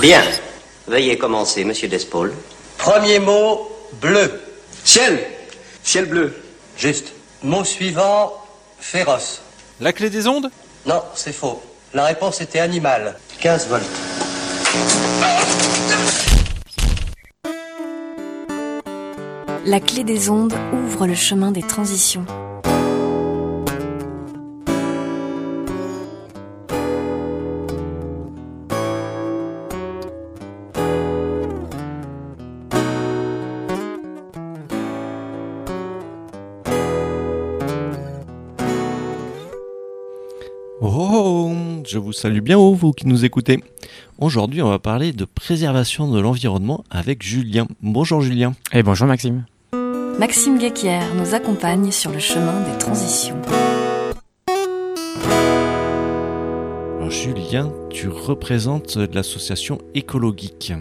Bien. Veuillez commencer, monsieur Despaul. Premier mot, bleu. Ciel Ciel bleu. Juste. Mot suivant, féroce. La clé des ondes? Non, c'est faux. La réponse était animal. 15 volts. La clé des ondes ouvre le chemin des transitions. Je vous salue bien haut, vous qui nous écoutez. Aujourd'hui, on va parler de préservation de l'environnement avec Julien. Bonjour Julien. Et bonjour Maxime. Maxime Guéquière nous accompagne sur le chemin des transitions. Alors Julien, tu représentes l'association écologique.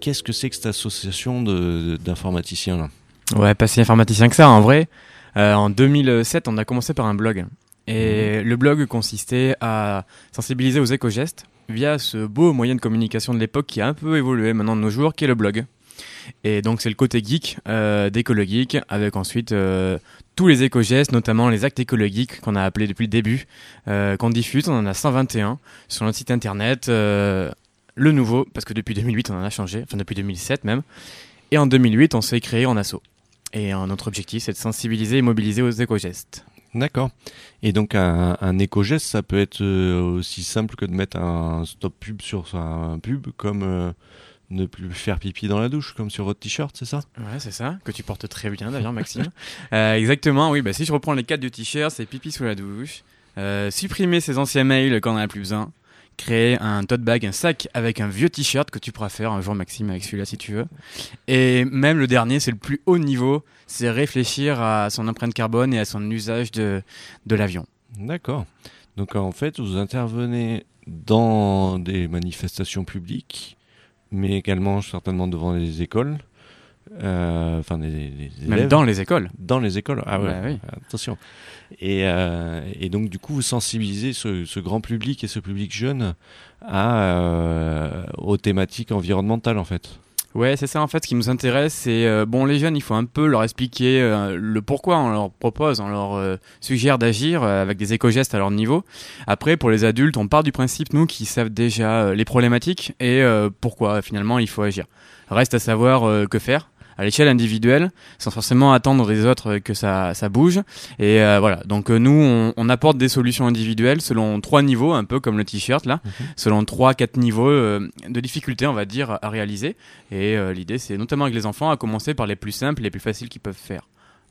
Qu'est-ce que c'est que cette association de- d'informaticiens là? Ouais, pas si informaticien que ça en vrai. Euh, en 2007, on a commencé par un blog. Et le blog consistait à sensibiliser aux éco-gestes via ce beau moyen de communication de l'époque qui a un peu évolué maintenant de nos jours, qui est le blog. Et donc c'est le côté geek euh, d'écologique, avec ensuite euh, tous les éco-gestes, notamment les actes écologiques qu'on a appelés depuis le début, euh, qu'on diffuse. On en a 121 sur notre site internet. euh, le nouveau, parce que depuis 2008 on en a changé, enfin depuis 2007 même. Et en 2008 on s'est créé en asso. Et notre objectif c'est de sensibiliser et mobiliser aux éco-gestes. D'accord. Et donc un, éco-geste, ça peut être euh, aussi simple que de mettre un stop pub sur un pub, comme euh, ne plus faire pipi dans la douche, comme sur votre t-shirt, c'est ça? Ouais, c'est ça, que tu portes très bien d'ailleurs, Maxime. Euh, exactement, oui. Bah, si je reprends les quatre du t-shirt, c'est pipi sous la douche, supprimer ses anciens mails quand on en a plus besoin, créer un tote bag, un sac avec un vieux t-shirt que tu pourras faire un jour, Maxime, avec celui-là si tu veux. Et même le dernier, c'est le plus haut niveau, c'est réfléchir à son empreinte carbone et à son usage de, de l'avion. D'accord. Donc en fait, vous intervenez dans des manifestations publiques, mais également certainement devant les écoles. Euh, Enfin, des, des- des Même élèves. dans les écoles. Dans les écoles, ah ouais, Bah oui. attention. Et, euh, et donc du coup, vous sensibilisez ce, ce grand public et ce public jeune à, euh, aux thématiques environnementales en fait. Ouais, c'est ça en fait. Ce qui nous intéresse, c'est euh, bon, les jeunes, il faut un peu leur expliquer euh, le pourquoi on leur propose, on leur euh, suggère d'agir avec des éco-gestes à leur niveau. Après, pour les adultes, on part du principe nous qui savent déjà les problématiques et pourquoi finalement il faut agir. Reste à savoir que faire à l'échelle individuelle, sans forcément attendre des autres que ça, ça bouge. Et euh, voilà, donc euh, nous, on, on apporte des solutions individuelles selon trois niveaux, un peu comme le t-shirt là, selon trois, quatre niveaux euh, de difficulté, on va dire, à réaliser. Et euh, l'idée, c'est notamment avec les enfants, à commencer par les plus simples, les plus faciles qu'ils peuvent faire.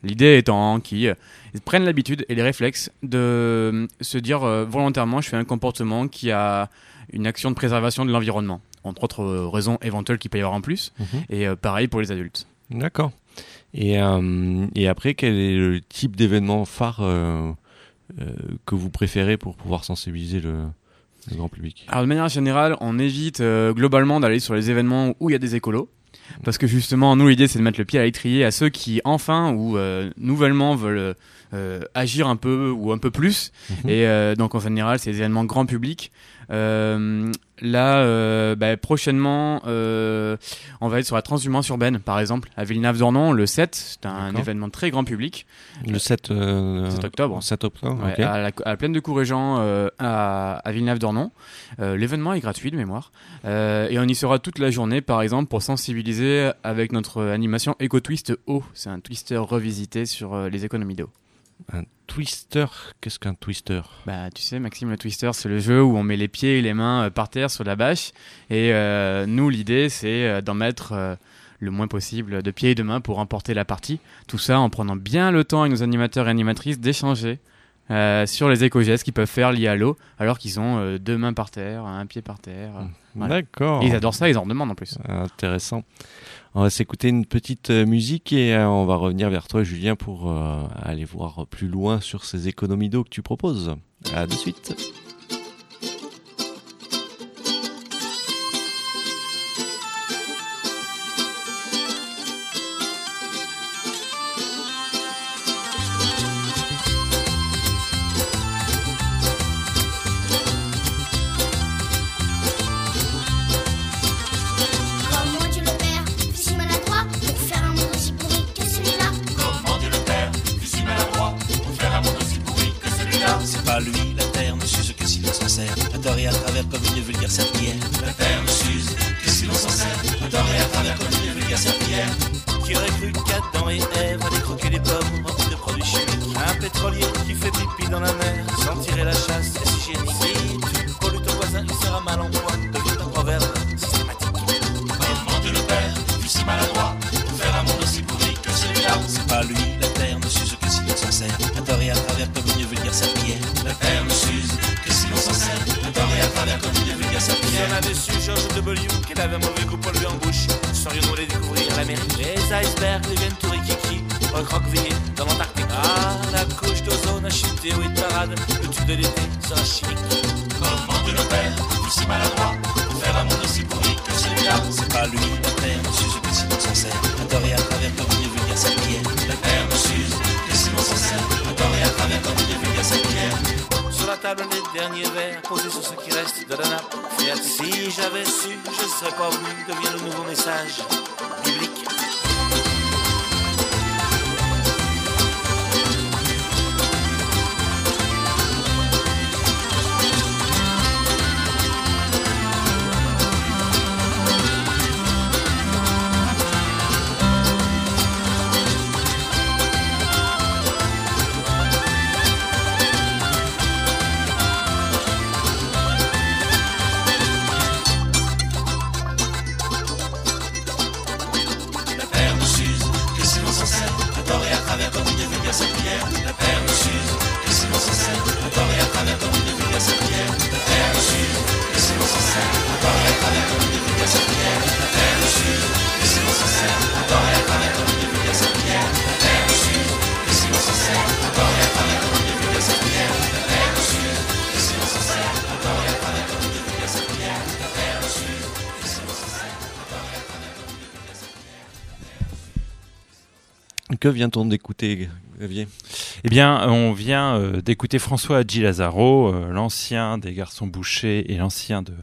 L'idée étant qu'ils ils prennent l'habitude et les réflexes de se dire volontairement, je fais un comportement qui a une action de préservation de l'environnement, entre autres raisons éventuelles qu'il peut y avoir en plus. Et euh, pareil pour les adultes. D'accord. Et, euh, et après, quel est le type d'événement phare euh, euh, que vous préférez pour pouvoir sensibiliser le, le grand public? Alors de manière générale, on évite globalement d'aller sur les événements où il y a des écolos. Parce que justement, nous, l'idée, c'est de mettre le pied à l'étrier à ceux qui, enfin, ou euh, nouvellement veulent euh, agir un peu ou un peu plus. Mhm. Et euh, donc, en général, c'est des événements grand public. Euh, là, euh, bah, prochainement, euh, on va être sur la transhumance urbaine, par exemple, à Villeneuve-d'Ornon, le 7. C'est un événement très grand public. Le 7, euh, 7 octobre. 7 octobre, Ouais, à, la, à la plaine de Courréjean à, à Villeneuve-d'Ornon. L'événement est gratuit de mémoire. Et on y sera toute la journée, par exemple, pour sensibiliser avec notre animation Eco-Twist eau. C'est un twister revisité sur les économies d'eau. Un twister, qu'est-ce qu'un twister? Bah, tu sais, Maxime, le twister, c'est le jeu où on met les pieds et les mains euh, par terre sur la bâche. Et euh, nous, l'idée, c'est euh, d'en mettre le moins possible de pieds et de mains pour remporter la partie. Tout ça en prenant bien le temps avec nos animateurs et animatrices d'échanger euh, sur les éco-gestes qu'ils peuvent faire liés à l'eau, alors qu'ils ont euh, deux mains par terre, un pied par terre. Voilà. D'accord. Et ils adorent ça, ils en demandent en plus. Intéressant. On va s'écouter une petite euh, musique et euh, on va revenir vers toi, Julien, pour euh, aller voir plus loin sur ces économies d'eau que tu proposes. À de suite. Avait su George W. qu'il avait un mauvais pour lui en bouche, serions-nous allés découvrir l'Amérique Les icebergs deviennent tout rikiki, recroquevillés dans l'Antarctique. Ah, la couche d'ozone a chuté, oui, de parade, le tube de l'été sera chimique. Comment de le père, fut si maladroit, pour faire un monde aussi pourri que celui-là C'est pas lui, la terre ne s'use que si l'on s'en sert, à tort et à travers comme une vulgaire serpillière. La terre ne s'use que si l'on s'en sert, à tort et à travers comme une vulgaire serpillière. Sur la table, les derniers verres posés sur ce qui reste de la nappe. Si j'avais su, je serais pas venu, devient le nouveau message Que vient-on d'écouter, Xavier? Eh bien, on vient euh, d'écouter François Hadji Lazaro, euh, l'ancien des Garçons Bouchers et l'ancien de,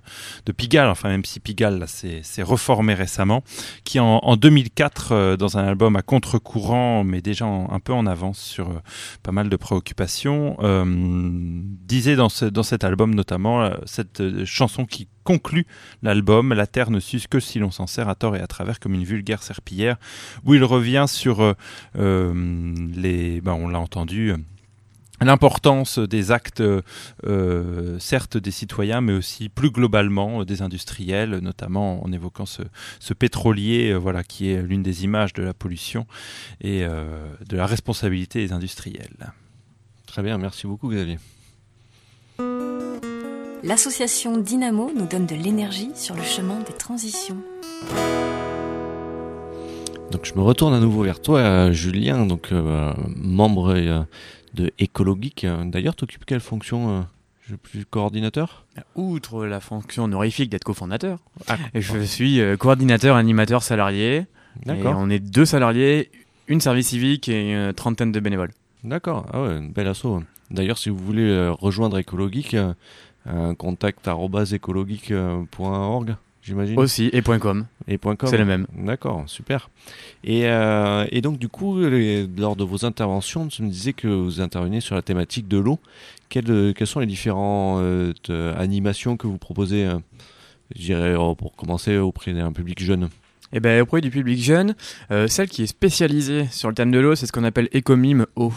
Pigalle, enfin même si Pigalle s'est reformé récemment, qui en, en 2004, euh, dans un album à contre-courant, mais déjà un peu en avance sur pas mal de préoccupations, disait dans, ce, dans cet album notamment cette chanson qui conclut l'album La Terre ne s'use que si l'on s'en sert à tort et à travers comme une vulgaire serpillière, où il revient sur euh, euh, les, ben, on l'a entendu, euh, l'importance des actes, certes des citoyens, mais aussi plus globalement des industriels, notamment en évoquant ce, pétrolier, voilà, qui est l'une des images de la pollution et de la responsabilité des industriels. Très bien, merci beaucoup, Xavier. L'association Dynamo nous donne de l'énergie sur le chemin des transitions. Donc je me retourne à nouveau vers toi, euh, Julien, donc euh, membre euh, de Écologique. D'ailleurs, tu occupes quelle fonction euh, Je suis coordinateur? Outre la fonction honorifique d'être cofondateur, Ah, je suis euh, coordinateur animateur salarié. Et D'accord. on est deux salariés, une service civique et une trentaine de bénévoles. D'accord, ah ouais, bel assaut. D'ailleurs, si vous voulez euh, rejoindre Écologique, euh, un contact arobase écologique.org, j'imagine. Aussi, et .com, Et point .com. c'est le même. D'accord, super. Et, euh, et donc, du coup, les- lors de vos interventions, tu me disais que vous intervenez sur la thématique de l'eau. Quelles, euh, quelles sont les différentes euh, te- animations que vous proposez, euh, je dirais, euh, pour commencer, auprès d'un public jeune? Et ben auprès du public jeune, euh, celle qui est spécialisée sur le thème de l'eau, c'est ce qu'on appelle écomime eau.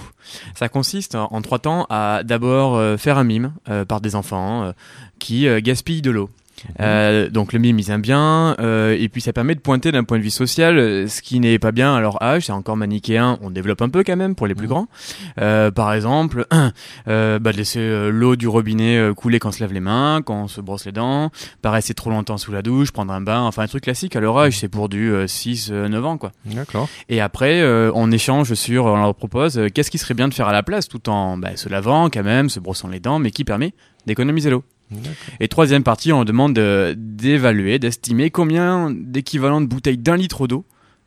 Ça consiste en, trois temps à d'abord euh, faire un mime euh, par des enfants qui gaspillent de l'eau. Euh, donc le mime ils aiment bien euh, et puis ça permet de pointer d'un point de vue social euh, ce qui n'est pas bien à leur âge c'est encore manichéen on développe un peu quand même pour les plus grands Euh, par exemple euh, bah, de laisser euh, l'eau du robinet couler quand on se lave les mains quand on se brosse les dents pas rester trop longtemps sous la douche prendre un bain enfin un truc classique à leur âge c'est pour du 6 9 ans quoi D'accord. et après, on échange sur, on leur propose qu'est-ce qui serait bien de faire à la place, tout en bah, se lavant quand même, se brossant les dents, mais qui permet d'économiser l'eau. Et troisième partie, on demande de- d'évaluer, d'estimer combien d'équivalents de bouteilles d'un litre d'eau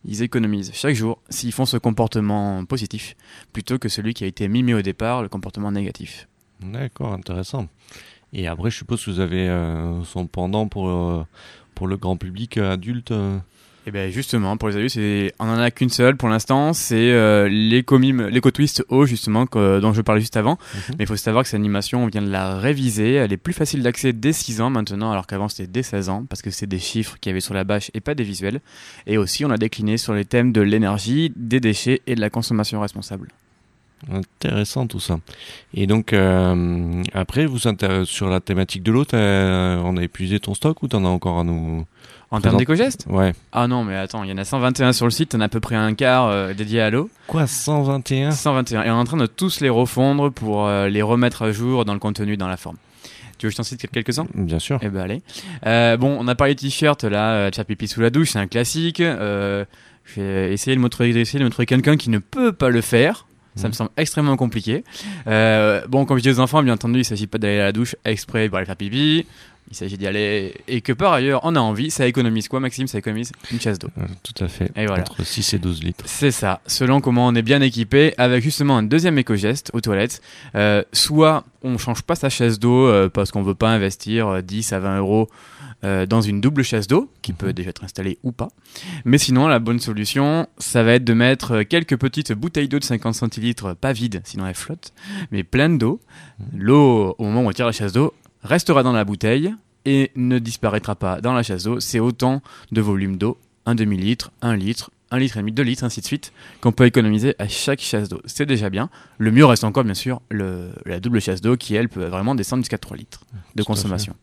ils économisent chaque jour s'ils font ce comportement positif, plutôt que celui qui a été mimé au départ, le comportement négatif. D'accord, intéressant. Et après, je suppose que vous avez euh, son pendant pour, euh, pour le grand public euh, adulte. euh. Et bien justement, pour les c'est on en a qu'une seule pour l'instant, c'est euh, l'éco-twist eau justement que- dont je parlais juste avant. Mhm. Mais il faut savoir que cette animation, on vient de la réviser, elle est plus facile d'accès dès 6 ans maintenant, alors qu'avant c'était dès 16 ans, parce que c'est des chiffres qu'il y avait sur la bâche et pas des visuels. Et aussi, on a décliné sur les thèmes de l'énergie, des déchets et de la consommation responsable. Intéressant tout ça. Et donc, euh, après, vous sur la thématique de l'eau, t'as- on a épuisé ton stock ou t'en as encore à nous En termes d'éco-gestes Ouais. Ah non, mais attends, il y en a 121 sur le site, on a à peu près un quart euh, dédié à l'eau. Quoi, 121 121. Et on est en train de tous les refondre pour euh, les remettre à jour dans le contenu, dans la forme. Tu veux que je t'en cite quelques-uns? Bien sûr. Eh ben allez. Euh, bon, on a parlé de t-shirt là, euh, faire pipi sous la douche, c'est un classique. Euh, j'ai essayé de me trouver, j'ai essayé de me trouver quelqu'un qui ne peut pas le faire. Ça me semble extrêmement compliqué. Euh, bon, comme je dis aux enfants, bien entendu, il s'agit pas d'aller à la douche exprès pour aller faire pipi. Il s'agit d'y aller et que par ailleurs, on a envie. Ça économise quoi, Maxime? Ça économise une chasse d'eau. Euh, Tout à fait. Et voilà. Entre 6 et 12 litres. C'est ça, selon comment on est bien équipé, avec justement un deuxième éco-geste aux toilettes. Euh, soit on change pas sa chaise d'eau euh, parce qu'on veut pas investir euh, 10 à 20 euros euh, dans une double chasse d'eau, qui peut déjà être installée ou pas. Mais sinon, la bonne solution, ça va être de mettre euh, quelques petites bouteilles d'eau de 50 centilitres, pas vides, sinon elles flottent, mais pleines d'eau. L'eau, au moment où on tire la chasse d'eau, restera dans la bouteille et ne disparaîtra pas dans la chasse d'eau. C'est autant de volume d'eau, un demi-litre, un litre, un litre et demi, deux litres, ainsi de suite, qu'on peut économiser à chaque chasse d'eau. C'est déjà bien. Le mieux reste encore, bien sûr, le, la double chasse d'eau qui, elle, peut vraiment descendre jusqu'à 3 litres de Tout consommation.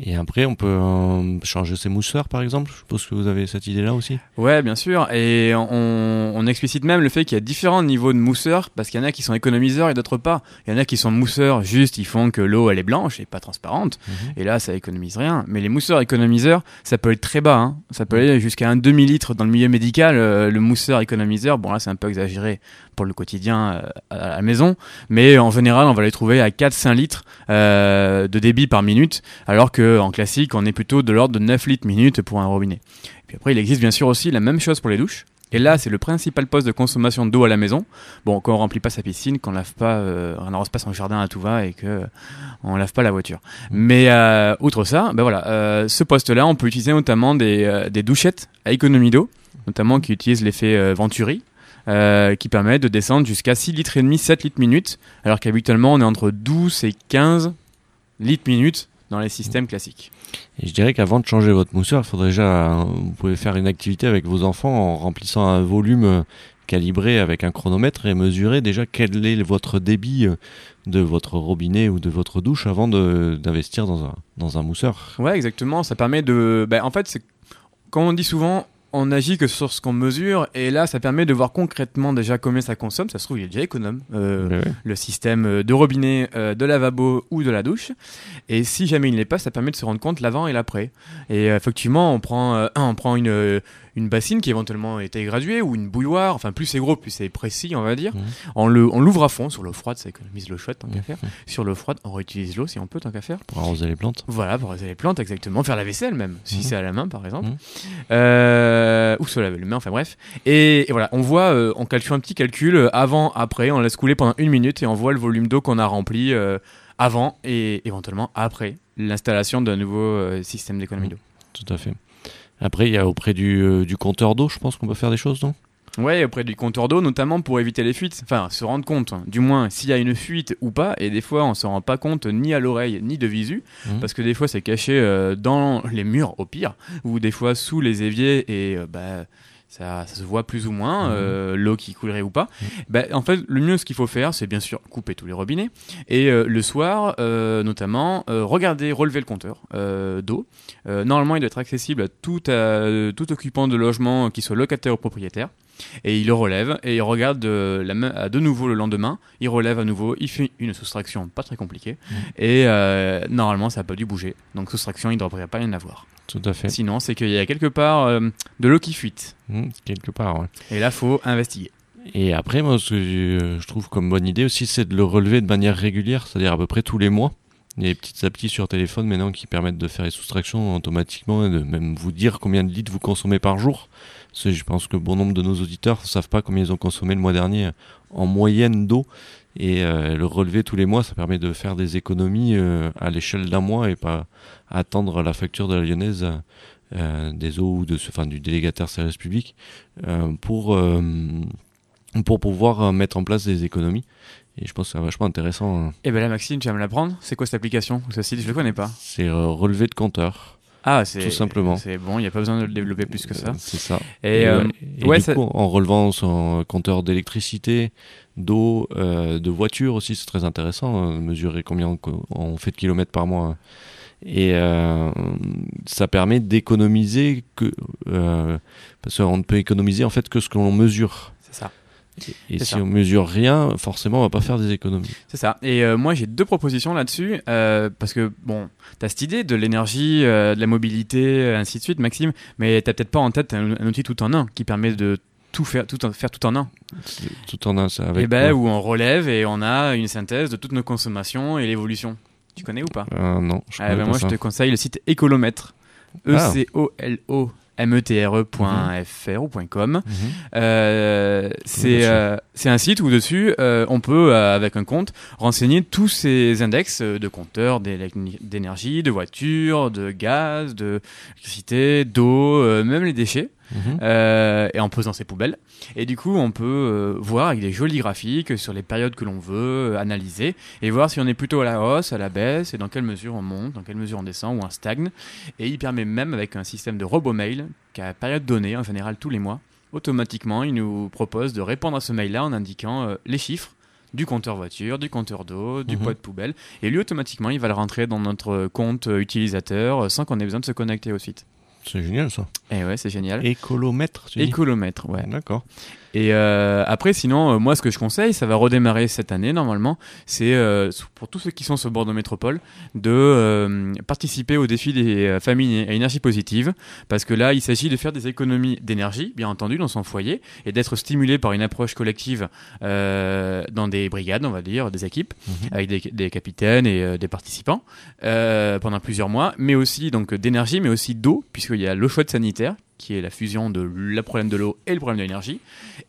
Et après, on peut euh, changer ses mousseurs, par exemple. Je suppose que vous avez cette idée-là aussi. Ouais, bien sûr. Et on, on explicite même le fait qu'il y a différents niveaux de mousseurs, parce qu'il y en a qui sont économiseurs et d'autres pas. Il y en a qui sont mousseurs, juste ils font que l'eau elle est blanche et pas transparente. Et là, ça économise rien. Mais les mousseurs économiseurs, ça peut être très bas. Hein. Ça peut aller jusqu'à un demi-litre dans le milieu médical. euh, le mousseur économiseur, bon là, c'est un peu exagéré pour le quotidien euh, à la maison. Mais en général, on va les trouver à 4-5 litres euh, de débit par minute, alors que en classique, on est plutôt de l'ordre de 9 litres minute pour un robinet. Puis après, il existe bien sûr aussi la même chose pour les douches. Et là, c'est le principal poste de consommation d'eau à la maison. Bon, quand on remplit pas sa piscine, qu'on lave pas, euh, on n'arrose pas son jardin à tout va et que on lave pas la voiture. Mais outre ça, ben voilà, ce poste-là, on peut utiliser notamment des, des douchettes à économie d'eau, notamment qui utilisent l'effet Venturi. Euh, qui permet de descendre jusqu'à 6 litres et demi, 7 litres minute, alors qu'habituellement on est entre 12 et 15 litres minute dans les systèmes classiques. Et je dirais qu'avant de changer votre mousseur, il faudrait déjà, vous pouvez faire une activité avec vos enfants en remplissant un volume euh, calibré avec un chronomètre et mesurer déjà quel est votre débit euh, de votre robinet ou de votre douche avant d'investir dans un, dans un mousseur. Ouais, exactement. Ça permet de. Ben, en fait, c'est comme on dit souvent, on agit que sur ce qu'on mesure, et là, ça permet de voir concrètement déjà combien ça consomme. Ça se trouve, il est déjà économe. Euh, ouais. le système euh, de robinet, euh, de lavabo ou de la douche. Et si jamais il ne l'est pas, ça permet de se rendre compte l'avant et l'après. Et euh, effectivement, on prend, on prend une, une bassine qui éventuellement est graduée ou une bouilloire. Enfin, plus c'est gros, plus c'est précis, on va dire. Mhm. On le, on l'ouvre à fond sur l'eau froide, ça économise l'eau chaude tant qu'à Mhm. faire. Sur l'eau froide, on réutilise l'eau si on peut tant qu'à faire. Pour arroser les plantes. Voilà, pour arroser les plantes, exactement. Faire la vaisselle même, si Mhm. c'est à la main par exemple. Mhm. Euh, ou se laver les mains, enfin bref. Et, et voilà, on voit, euh, on calcule un petit calcul euh, avant, après, on laisse couler pendant une minute et on voit le volume d'eau qu'on a rempli euh, avant et éventuellement après l'installation d'un nouveau système d'économie d'eau. Tout à fait. Après, il y a auprès du, euh, du compteur d'eau, je pense qu'on peut faire des choses, non? Ouais, auprès du compteur d'eau, notamment pour éviter les fuites. Enfin, se rendre compte, hein, du moins, s'il y a une fuite ou pas. Et des fois, on se rend pas compte ni à l'oreille ni de visu, Mhm. parce que des fois, c'est caché euh, dans les murs, au pire, ou des fois sous les éviers et euh, bah. Ça, ça se voit plus ou moins, Mhm. euh, l'eau qui coulerait ou pas. Bah, en fait, le mieux, ce qu'il faut faire, c'est bien sûr couper tous les robinets. Et euh, le soir, euh, notamment, euh, regarder, relever le compteur euh, d'eau. Euh, normalement, il doit être accessible à tout, à- tout occupant de logement qui soit locataire ou propriétaire. Et il le relève et il regarde de, la main, à de nouveau le lendemain. Il relève à nouveau, il fait une soustraction pas très compliquée. Et euh, normalement, ça n'a pas dû bouger. Donc, soustraction, il ne devrait pas y en avoir. Tout à fait. Sinon, c'est qu'il y a quelque part euh, de l'eau qui fuite. Mhm, quelque part, ouais. Et là, faut investiguer. Et après, moi, ce que je, je trouve comme bonne idée aussi, c'est de le relever de manière régulière, c'est-à-dire à peu près tous les mois. Il y a des petites applis sur téléphone maintenant qui permettent de faire les soustractions automatiquement et de même vous dire combien de litres vous consommez par jour. Parce que je pense que bon nombre de nos auditeurs ne savent pas combien ils ont consommé le mois dernier en moyenne d'eau. Et euh, le relever tous les mois, ça permet de faire des économies euh, à l'échelle d'un mois et pas attendre la facture de la lyonnaise euh, des eaux ou de, ce- enfin, du délégataire service public euh, pour, euh, pour pouvoir euh, mettre en place des économies. Et je pense que c'est vachement intéressant. hein. Et ben là, Maxime, tu vas me l'apprendre. C'est quoi cette application ou ce site? Je le connais pas. C'est euh, relevé de compteur. Ah, c'est Tout simplement. C'est bon, il n'y a pas besoin de le développer plus que ça. Euh, C'est ça. Et, Et, euh, et ouais, du ça- coup, en relevant son compteur d'électricité, d'eau, euh, de voiture aussi, c'est très intéressant. euh, mesurer combien on, on fait de kilomètres par mois. Et euh, ça permet d'économiser que euh, parce qu'on ne peut économiser en fait que ce que l'on mesure. c'est ça. Et si ça. on mesure rien, forcément, on va pas faire des économies. C'est ça. Et euh, moi, j'ai deux propositions là-dessus. euh, parce que, bon, tu as cette idée de l'énergie, euh, de la mobilité, ainsi de suite, Maxime. Mais tu peut-être pas en tête un, un outil tout en un qui permet de tout faire tout en, faire tout en un. Tout en un, ça. Avec et ben, quoi où on relève et on a une synthèse de toutes nos consommations et l'évolution. Tu connais ou pas? Non, je Ah, ben, pas Moi, ça. je te conseille le site Écolomètre. Ah. E-C-O-L-O. metre.fr ou .com. Mhm. Euh, c'est euh, c'est un site où dessus euh, on peut avec un compte renseigner tous ces index de compteurs d'énergie, de voitures, de gaz, de électricité, d'eau, même les déchets. Mhm. Euh, et en posant ses poubelles. Et du coup, on peut euh, voir avec des jolis graphiques sur les périodes que l'on veut euh, analyser et voir si on est plutôt à la hausse, à la baisse et dans quelle mesure on monte, dans quelle mesure on descend ou on stagne. Et il permet même avec un système de robot mail qu'à période donnée, en général tous les mois, automatiquement, il nous propose de répondre à ce mail-là en indiquant euh, les chiffres du compteur voiture, du compteur d'eau, du Mhm. poids de poubelle. Et lui, automatiquement, il va le rentrer dans notre compte utilisateur sans qu'on ait besoin de se connecter au site. C'est génial ça. Et ouais, c'est génial. Écolomètre, tu dis Écolomètre, ouais. D'accord. Et euh, après, sinon, euh, moi, ce que je conseille, ça va redémarrer cette année normalement, c'est euh, pour tous ceux qui sont sur Bordeaux Métropole de participer au défi des familles à énergie positive, parce que là, il s'agit de faire des économies d'énergie, bien entendu, dans son foyer, et d'être stimulé par une approche collective dans des brigades, on va dire, des équipes, Mhm. avec des, des capitaines et des participants pendant plusieurs mois, mais aussi donc d'énergie, mais aussi d'eau, puisqu'il y a l'eau chaude sanitaire qui est la fusion de le problème de l'eau et le problème de l'énergie.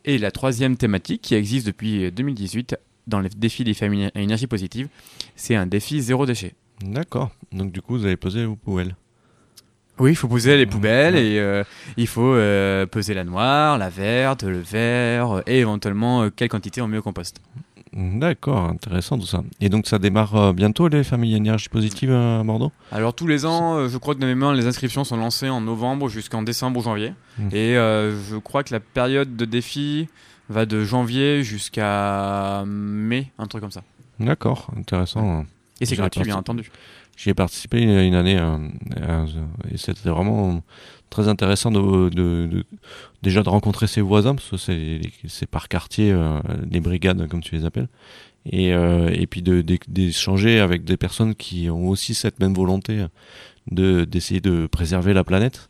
Et la troisième thématique qui existe depuis 2018 dans les défis des familles à énergie positive, c'est un défi zéro déchet. D'accord. Donc du coup, vous avez posé vos poubelles. Oui, il faut poser les poubelles et euh, il faut euh, peser la noire, la verte, le vert euh, et éventuellement euh, quelle quantité on met au compost. D'accord, intéressant tout ça. Et donc ça démarre euh, bientôt les familles énergie positive à Bordeaux? Alors tous les ans, euh, je crois que de mémoire, les inscriptions sont lancées en novembre jusqu'en décembre ou janvier. Mmh. Et euh, je crois que la période de défi va de janvier jusqu'à mai, un truc comme ça. D'accord, intéressant. Et c'est gratuit, bien entendu. J'y ai participé une, une année euh, euh, et c'était vraiment très intéressant de, de- de- déjà de rencontrer ses voisins parce que c'est par quartier euh, les brigades comme tu les appelles. Et euh, et puis de d'é- d'échanger avec des personnes qui ont aussi cette même volonté de d'essayer de préserver la planète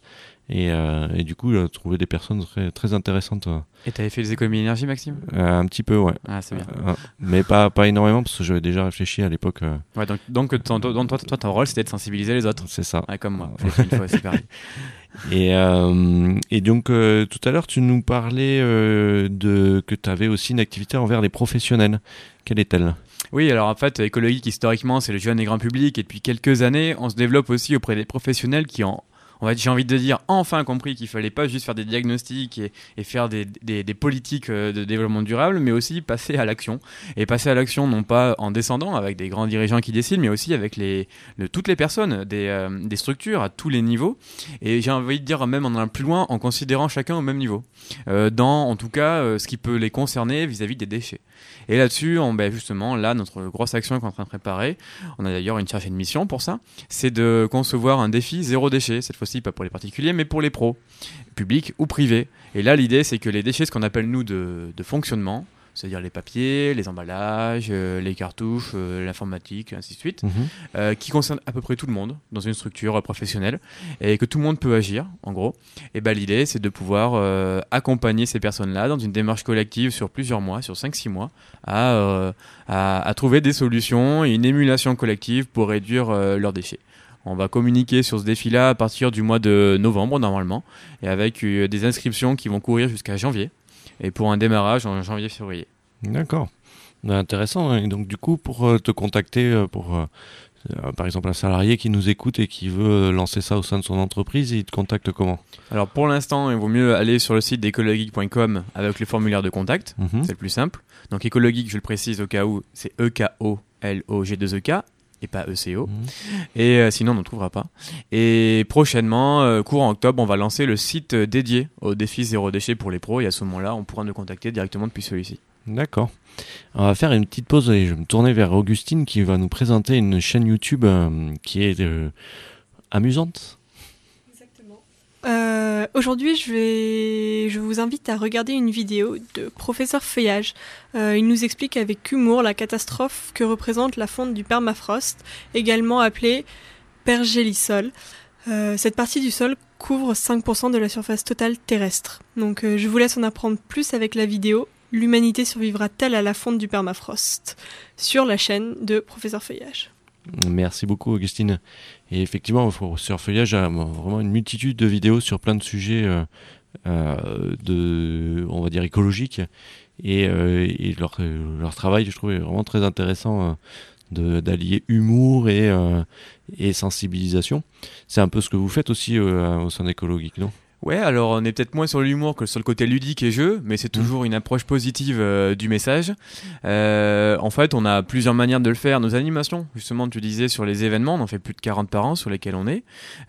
et, euh, et du coup euh, trouver des personnes très très intéressantes euh, Et t'avais fait les économies d'énergie, Maxime? Un petit peu ouais Ah, c'est bien. Euh, mais pas pas énormément parce que j'avais déjà réfléchi à l'époque euh, Ouais, donc, donc ton, ton- toi, toi, ton rôle, c'était de sensibiliser les autres. c'est ça Ouais, comme moi. J'ai fois pareil. Et, euh, et donc, euh, tout à l'heure, tu nous parlais euh, de que tu avais aussi une activité envers les professionnels. Quelle est-elle? Oui, alors en fait, écologique, historiquement, c'est le jeune et grand public. Et depuis quelques années, on se développe aussi auprès des professionnels qui ont, on va, j'ai envie de dire, enfin compris qu'il fallait pas juste faire des diagnostics et, faire des, politiques euh, de développement durable, mais aussi passer à l'action. Et passer à l'action, non pas en descendant avec des grands dirigeants qui décident, mais aussi avec toutes les personnes, des, euh, des structures à tous les niveaux. Et j'ai envie de dire même en allant plus loin, en considérant chacun au même niveau. Euh, dans, en tout cas, ce qui peut les concerner vis-à-vis des déchets. Et là-dessus, ben justement, là, notre grosse action qu'on est en train de préparer, on a d'ailleurs une charge et de mission pour ça, c'est de concevoir un défi zéro déchet, cette fois-ci pas pour les particuliers, mais pour les pros, publics ou privés. Et là, l'idée, c'est que les déchets, ce qu'on appelle nous de, de fonctionnement, c'est-à-dire les papiers, les emballages, euh, les cartouches, euh, l'informatique, ainsi de suite, euh, qui concerne à peu près tout le monde dans une structure professionnelle et que tout le monde peut agir, en gros. Et ben l'idée, c'est de pouvoir accompagner ces personnes-là dans une démarche collective sur plusieurs mois, sur 5-6 mois, à, à, à trouver des solutions et une émulation collective pour réduire leurs déchets. On va communiquer sur ce défi-là à partir du mois de novembre normalement, et avec euh, des inscriptions qui vont courir jusqu'à janvier, et pour un démarrage en janvier-février. D'accord. Ben, Intéressant. hein. Et donc, du coup, pour euh, te contacter, euh, pour euh, euh, par exemple un salarié qui nous écoute et qui veut euh, lancer ça au sein de son entreprise, il te contacte comment? Alors pour l'instant, il vaut mieux aller sur le site d'écologeek.com avec le formulaire de contact. Mhm. C'est le plus simple. Donc écologeek, je le précise au cas où, c'est E E-K-O-L-O-G-2-E-K. Et pas ECO. Mhm. Et euh, sinon, on ne trouvera pas. Et prochainement, euh, courant octobre, on va lancer le site euh, dédié au défi zéro déchet pour les pros. Et à ce moment-là, on pourra nous contacter directement depuis celui-ci. D'accord. On va faire une petite pause et je vais me tourner vers Augustine qui va nous présenter une chaîne YouTube euh, qui est amusante. Euh, Aujourd'hui, je vous invite à regarder une vidéo de professeur Feuillage. Euh, il nous explique avec humour la catastrophe que représente la fonte du permafrost, également appelée pergélisol. Euh, cette partie du sol couvre 5% de la surface totale terrestre. Donc, je vous laisse en apprendre plus avec la vidéo. L'humanité survivra-t-elle à la fonte du permafrost? Sur la chaîne de professeur Feuillage. Merci beaucoup Augustine. Et effectivement, sur Feuillage, il y a vraiment une multitude de vidéos sur plein de sujets euh, euh, de, on va dire, écologiques. Et, euh, leur, travail, je trouve, est vraiment très intéressant d'allier humour et, et sensibilisation. C'est un peu ce que vous faites aussi au sein d'Écologique, non? Ouais, alors on est peut-être moins sur l'humour que sur le côté ludique et jeu, mais c'est toujours une approche positive euh, du message. Euh, en fait, on a plusieurs manières de le faire. Nos animations, justement, tu disais sur les événements, on en fait plus de 40 par an sur lesquels on est,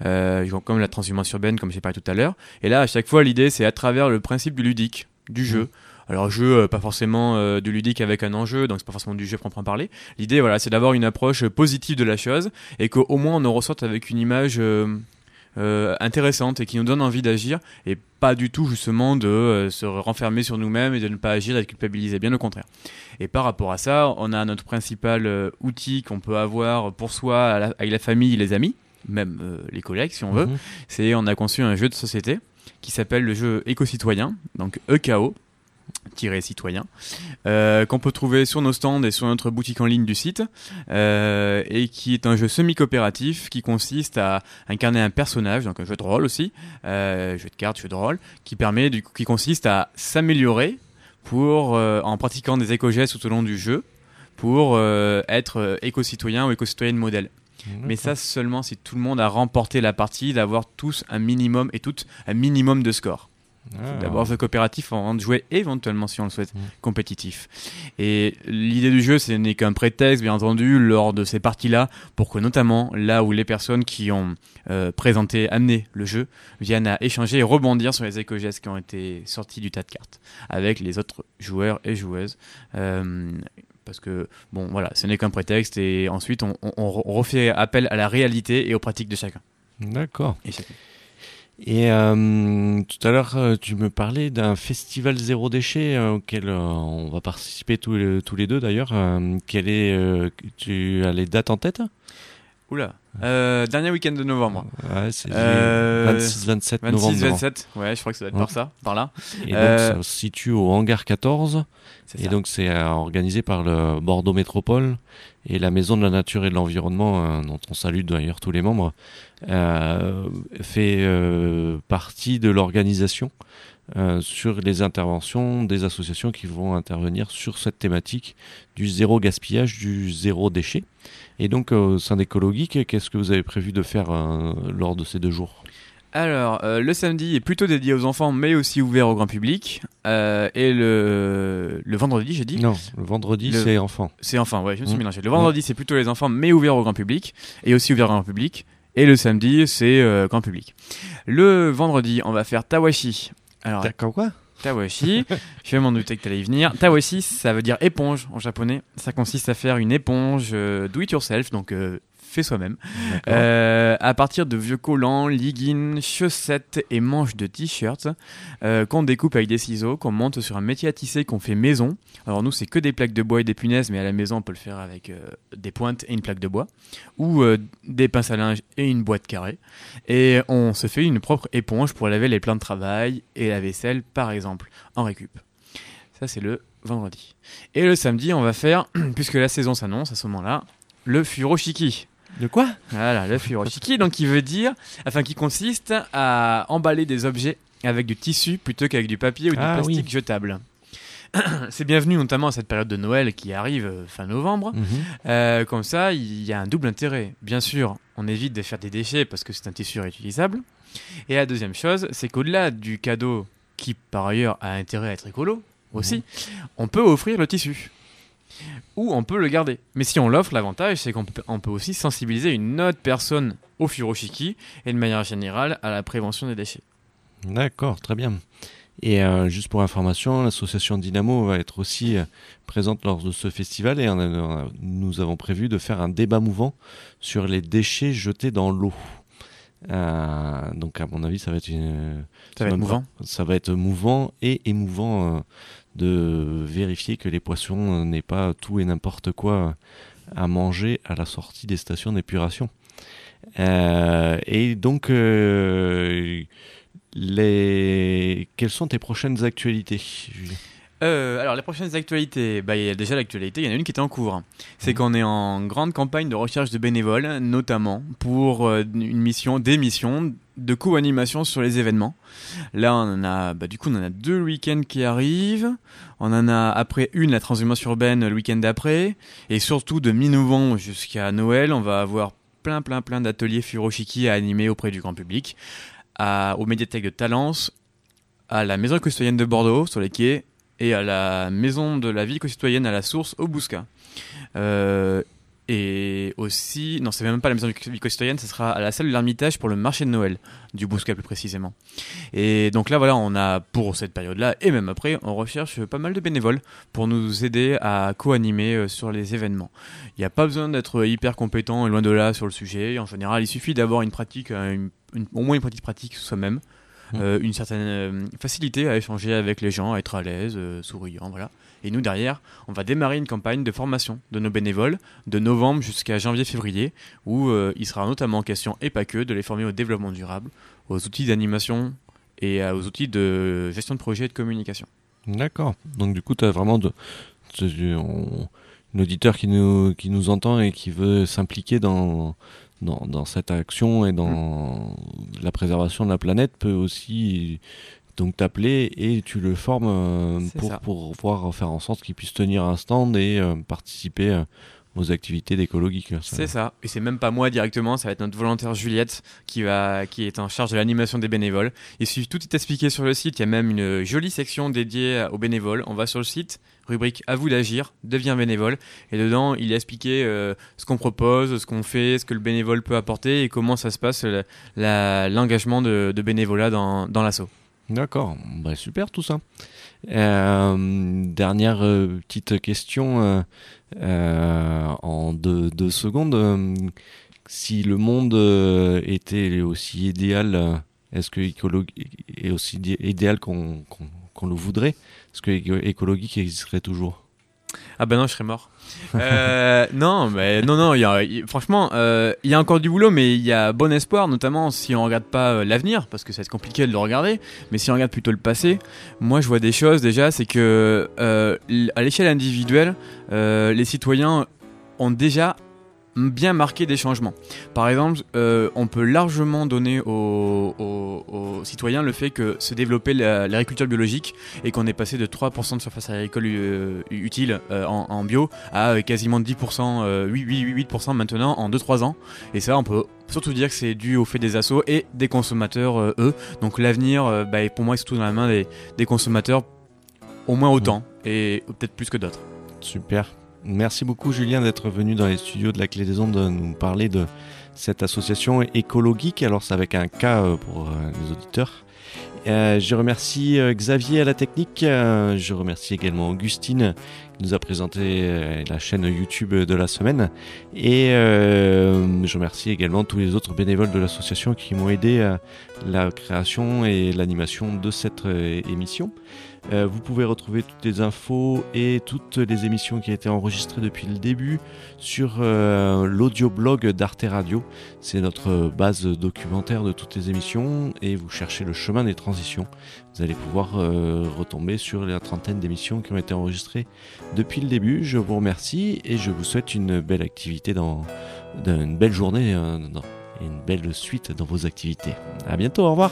euh, comme la transhumance urbaine, comme j'ai parlé tout à l'heure. Et là, à chaque fois, l'idée, c'est à travers le principe du ludique, du jeu. Alors jeu, euh, pas forcément euh, du ludique avec un enjeu, donc c'est pas forcément du jeu proprement parler. L'idée, voilà, c'est d'avoir une approche positive de la chose et qu'au moins on en ressorte avec une image euh, euh, intéressante et qui nous donne envie d'agir et pas du tout justement de euh, se renfermer sur nous-mêmes et de ne pas agir, d'être culpabilisé, bien au contraire. Et par rapport à ça, on a notre principal euh, outil qu'on peut avoir pour soi, la- avec la famille, les amis, même euh, les collègues si on veut, Mhm. c'est on a conçu un jeu de société qui s'appelle le jeu éco-citoyen, donc EKO citoyen euh, qu'on peut trouver sur nos stands et sur notre boutique en ligne du site euh, et qui est un jeu semi-coopératif qui consiste à incarner un personnage donc un jeu de rôle aussi euh, jeu de cartes jeu de rôle qui permet du coup, qui consiste à s'améliorer pour en pratiquant des éco-gestes tout au long du jeu pour être éco-citoyen ou éco-citoyenne modèle. Mais ça seulement si tout le monde a remporté la partie d'avoir tous un minimum et toutes un minimum de score Ah. D'abord ce coopératif avant de jouer éventuellement si on le souhaite Mm. compétitif. Et l'idée du jeu ce n'est qu'un prétexte bien entendu lors de ces parties-là pour que notamment là où les personnes qui ont euh, présenté, amené le jeu viennent à échanger et rebondir sur les éco-gestes qui ont été sortis du tas de cartes avec les autres joueurs et joueuses. Euh, parce que bon voilà, ce n'est qu'un prétexte et ensuite on, on- on refait appel à la réalité et aux pratiques de chacun. D'accord. Et chacune. Et euh, tout à l'heure, euh, tu me parlais d'un festival zéro déchet euh, auquel euh, on va participer tous les, deux d'ailleurs. Euh, quel est, tu as les dates en tête? Oula, euh, dernier week-end de novembre. Ouais, c'est Euh, 26-27 novembre. 26-27, ouais, je crois que ça doit être Ouais. par ça, par là. Et Euh, donc, ça se situe au hangar 14. C'est Et ça. donc, c'est euh, organisé par le Bordeaux Métropole et la Maison de la Nature et de l'Environnement, euh, dont on salue d'ailleurs tous les membres, euh, fait euh, partie de l'organisation euh, sur les interventions des associations qui vont intervenir sur cette thématique du zéro gaspillage, du zéro déchet. Et donc, euh, au sein d'Écologique, qu'est-ce que vous avez prévu de faire euh, lors de ces deux jours? Alors, euh, le samedi est plutôt dédié aux enfants, mais aussi ouvert au grand public. Euh, et le, le vendredi, j'ai dit? Non, le vendredi, Le- c'est enfant. C'est enfant, ouais, je me suis Mm. mélangé. Le vendredi, c'est plutôt les enfants, mais ouvert au grand public, et aussi ouvert au grand public. Et le samedi, c'est euh, grand public. Le vendredi, on va faire Tawashi. Alors, D'accord, quoi? Tawashi, je m'en doutais que tu allais y venir. Tawashi, ça veut dire éponge en japonais. Ça consiste à faire une éponge euh, do it yourself, donc euh, fait soi-même. Euh, à partir de vieux collants, leggings, chaussettes et manches de t-shirts euh, qu'on découpe avec des ciseaux, qu'on monte sur un métier à tisser qu'on fait maison. Alors nous, c'est que des plaques de bois et des punaises, mais à la maison, on peut le faire avec euh, des pointes et une plaque de bois, ou des pinces à linge et une boîte carrée. Et on se fait une propre éponge pour laver les plans de travail et la vaisselle, par exemple, en récup. Ça, c'est le vendredi. Et le samedi, on va faire, puisque la saison s'annonce à ce moment-là, le furoshiki. De quoi Voilà, le furoshiki, donc qui veut dire, enfin qui consiste à emballer des objets avec du tissu plutôt qu'avec du papier ou du Ah, plastique oui. jetable. C'est bienvenu notamment à cette période de Noël qui arrive euh, fin novembre. Mhm. Euh, comme ça, il y a un double intérêt. Bien sûr, on évite de faire des déchets parce que c'est un tissu réutilisable. Et la deuxième chose, c'est qu'au-delà du cadeau qui par ailleurs a intérêt à être écolo aussi, on peut offrir le tissu. Ou on peut le garder. Mais si on l'offre, l'avantage, c'est qu'on peut, aussi sensibiliser une autre personne au furoshiki et de manière générale à la prévention des déchets. D'accord, très bien. Et euh, juste pour information, l'association Dynamo va être aussi euh, présente lors de ce festival et on a- on a- nous avons prévu de faire un débat mouvant sur les déchets jetés dans l'eau. Euh, donc à mon avis, ça va être une, Ça va être mouvant. ça va être mouvant et émouvant de vérifier que les poissons euh, n'aient pas tout et n'importe quoi à manger à la sortie des stations d'épuration. Euh, et donc, euh, les... quelles sont tes prochaines actualités Julie? Euh, alors les prochaines actualités, bah, il y a déjà l'actualité, il y en a une qui était en cours. C'est qu'on est en grande campagne de recherche de bénévoles, notamment pour euh, une mission, des missions de co-animation sur les événements. Là, on en a, bah, du coup, on en a deux week-end qui arrivent. On en a après une, la transhumance urbaine, le week-end d'après. Et surtout, de mi-novembre jusqu'à Noël, on va avoir plein, plein, plein d'ateliers Furoshiki à animer auprès du grand public, à, aux médiathèques de Talence, à la maison éco-citoyenne de Bordeaux, sur les quais, et à la maison de la vie éco-citoyenne à la source, au Bousca. Euh, et aussi, non, c'est même pas la maison de vie éco-citoyenne, ce sera à la salle de l'Ermitage pour le marché de Noël, du Bousca plus précisément. Et donc là, voilà, on a pour cette période-là, et même après, on recherche pas mal de bénévoles pour nous aider à co-animer euh, sur les événements. Il n'y a pas besoin d'être hyper compétent et loin de là sur le sujet. En général, il suffit d'avoir une pratique, euh, au moins une pratique pratique soi-même, euh, une certaine euh, facilité à échanger avec les gens, à être à l'aise, euh, souriant, voilà. Et nous derrière, on va démarrer une campagne de formation de nos bénévoles de novembre jusqu'à janvier-février, où euh, il sera notamment question, et pas que, de les former au développement durable, aux outils d'animation et aux outils de gestion de projet et de communication. D'accord. Donc du coup, tu as vraiment de, de- on- un auditeur qui nous, qui nous entend et qui veut s'impliquer dans, dans, dans cette action et dans la préservation de la planète peut aussi donc t'appeler et tu le formes euh, pour, pour pouvoir faire en sorte qu'il puisse tenir un stand et euh, participer euh, aux activités d'écologique. C'est ça. Et c'est même pas moi directement, ça va être notre volontaire Juliette qui va, qui est en charge de l'animation des bénévoles. Il suffit tout est expliqué sur le site. Il y a même une jolie section dédiée aux bénévoles. On va sur le site, rubrique à vous d'agir, deviens bénévole. Et dedans, il est expliqué euh, ce qu'on propose, ce qu'on fait, ce que le bénévole peut apporter et comment ça se passe l'engagement de, de bénévolat dans, dans l'assaut. D'accord, bah, super tout ça. Euh, dernière euh, petite question euh, en deux, secondes. Si le monde était aussi idéal, est-ce que écologie est aussi idéal qu'on le voudrait? Est-ce que éco- écologique existerait toujours? Ah ben non, je serais mort. Euh, non, mais non, non. Y a, franchement, euh, il y a encore du boulot, mais il y a bon espoir, notamment si on regarde pas euh, l'avenir, parce que ça va être compliqué de le regarder. Mais si on regarde plutôt le passé, moi je vois des choses déjà, c'est que à l'échelle individuelle, les citoyens ont déjà bien marqué des changements. Par exemple, euh, on peut largement donner aux, citoyens le fait que se développer la- l'agriculture biologique et qu'on est passé de 3% de surface agricole euh, utile euh, en, bio à quasiment 10%, euh, 8, 8, 8% maintenant en 2-3 ans. Et ça, on peut surtout dire que c'est dû au fait des assos et des consommateurs, eux. Donc l'avenir, bah, pour moi, est surtout dans la main des consommateurs, au moins autant, et peut-être plus que d'autres. Super. Merci beaucoup Julien d'être venu dans les studios de la Clé des Ondes de nous parler de cette association écologique. Alors c'est avec un K euh, pour euh, les auditeurs. Euh, je remercie Xavier à la technique. Je remercie également Augustine qui nous a présenté la chaîne YouTube de la semaine. Et je remercie également tous les autres bénévoles de l'association qui m'ont aidé à la création et l'animation de cette émission. Euh, vous pouvez retrouver toutes les infos et toutes les émissions qui ont été enregistrées depuis le début sur euh, l'audioblog d'Arte Radio. C'est notre base documentaire de toutes les émissions et vous cherchez le chemin des transitions. Vous allez pouvoir euh, retomber sur la trentaine d'émissions qui ont été enregistrées depuis le début. Je vous remercie et je vous souhaite une belle activité dans, une belle journée euh, dans- une belle suite dans vos activités. À bientôt, au revoir.